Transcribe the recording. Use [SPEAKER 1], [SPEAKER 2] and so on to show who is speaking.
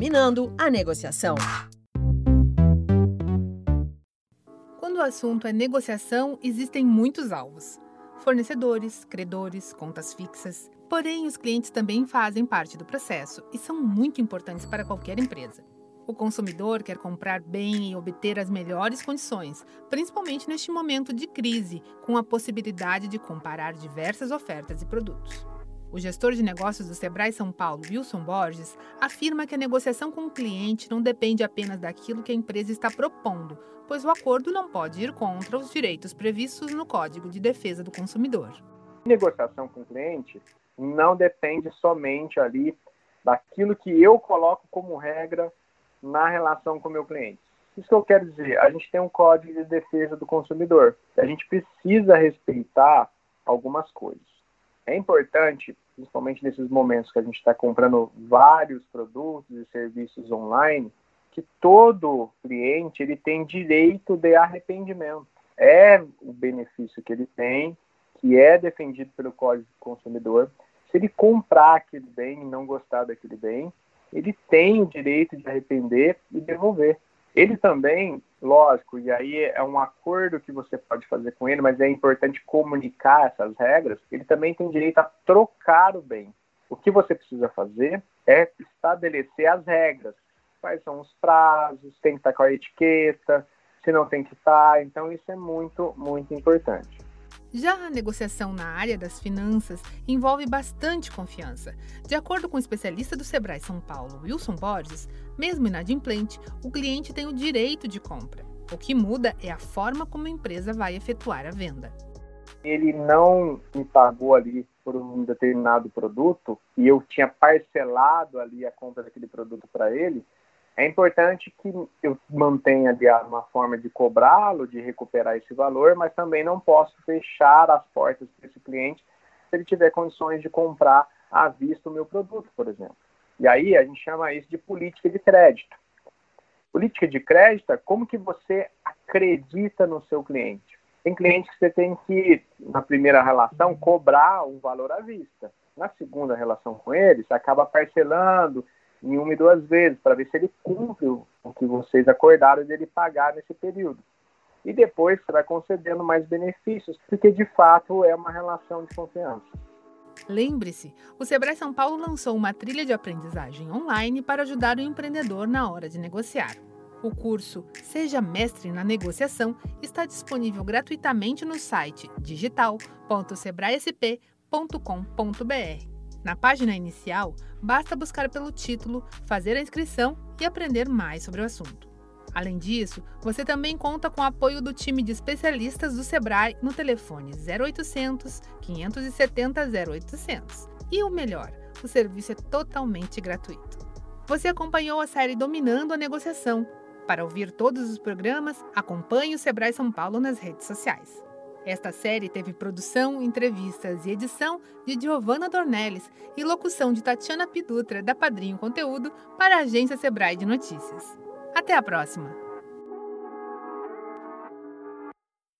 [SPEAKER 1] Dominando a negociação.
[SPEAKER 2] Quando o assunto é negociação, existem muitos alvos: fornecedores, credores, contas fixas. Porém, os clientes também fazem parte do processo e são muito importantes para qualquer empresa. O consumidor quer comprar bem e obter as melhores condições, principalmente neste momento de crise, com a possibilidade de comparar diversas ofertas e produtos. O gestor de negócios do Sebrae São Paulo, Wilson Borges, afirma que a negociação com o cliente não depende apenas daquilo que a empresa está propondo, pois o acordo não pode ir contra os direitos previstos no Código de Defesa do Consumidor.
[SPEAKER 3] Negociação com o cliente não depende somente ali daquilo que eu coloco como regra na relação com o meu cliente. Isso que eu quero dizer, a gente tem um Código de Defesa do Consumidor. A gente precisa respeitar algumas coisas. É importante, principalmente nesses momentos que a gente está comprando vários produtos e serviços online, que todo cliente ele tem direito de arrependimento. É o benefício que ele tem, que é defendido pelo Código do Consumidor. Se ele comprar aquele bem e não gostar daquele bem, ele tem o direito de arrepender e devolver. Ele também, lógico, e aí é um acordo que você pode fazer com ele, mas é importante comunicar essas regras. Ele também tem direito a trocar o bem. O que você precisa fazer é estabelecer as regras. Quais são os prazos, tem que estar com a etiqueta, se não tem que estar. Então, isso é muito, muito importante.
[SPEAKER 2] Já a negociação na área das finanças envolve bastante confiança. De acordo com o especialista do Sebrae São Paulo, Wilson Borges, mesmo inadimplente, o cliente tem o direito de compra. O que muda é a forma como a empresa vai efetuar a venda.
[SPEAKER 3] Ele não me pagou ali por um determinado produto e eu tinha parcelado ali a compra daquele produto para ele, é importante que eu mantenha ali uma forma de cobrá-lo, de recuperar esse valor, mas também não posso fechar as portas para esse cliente se ele tiver condições de comprar à vista o meu produto, por exemplo. E aí a gente chama isso de política de crédito. Política de crédito é como que você acredita no seu cliente. Tem clientes que você tem que, na primeira relação, cobrar um valor à vista. Na segunda relação com ele, você acaba parcelando, em uma e duas vezes, para ver se ele cumpre o que vocês acordaram de ele pagar nesse período. E depois vai concedendo mais benefícios, porque de fato é uma relação de confiança.
[SPEAKER 2] Lembre-se, o Sebrae São Paulo lançou uma trilha de aprendizagem online para ajudar o empreendedor na hora de negociar. O curso Seja Mestre na Negociação está disponível gratuitamente no site digital.sebraesp.com.br. Na página inicial, basta buscar pelo título, fazer a inscrição e aprender mais sobre o assunto. Além disso, você também conta com o apoio do time de especialistas do Sebrae no telefone 0800 570 0800. E o melhor, o serviço é totalmente gratuito. Você acompanhou a série Dominando a Negociação. Para ouvir todos os programas, acompanhe o Sebrae São Paulo nas redes sociais. Esta série teve produção, entrevistas e edição de Giovanna Dornelles e locução de Tatiana Pidutra, da Padrinho Conteúdo, para a agência Sebrae de Notícias. Até a próxima!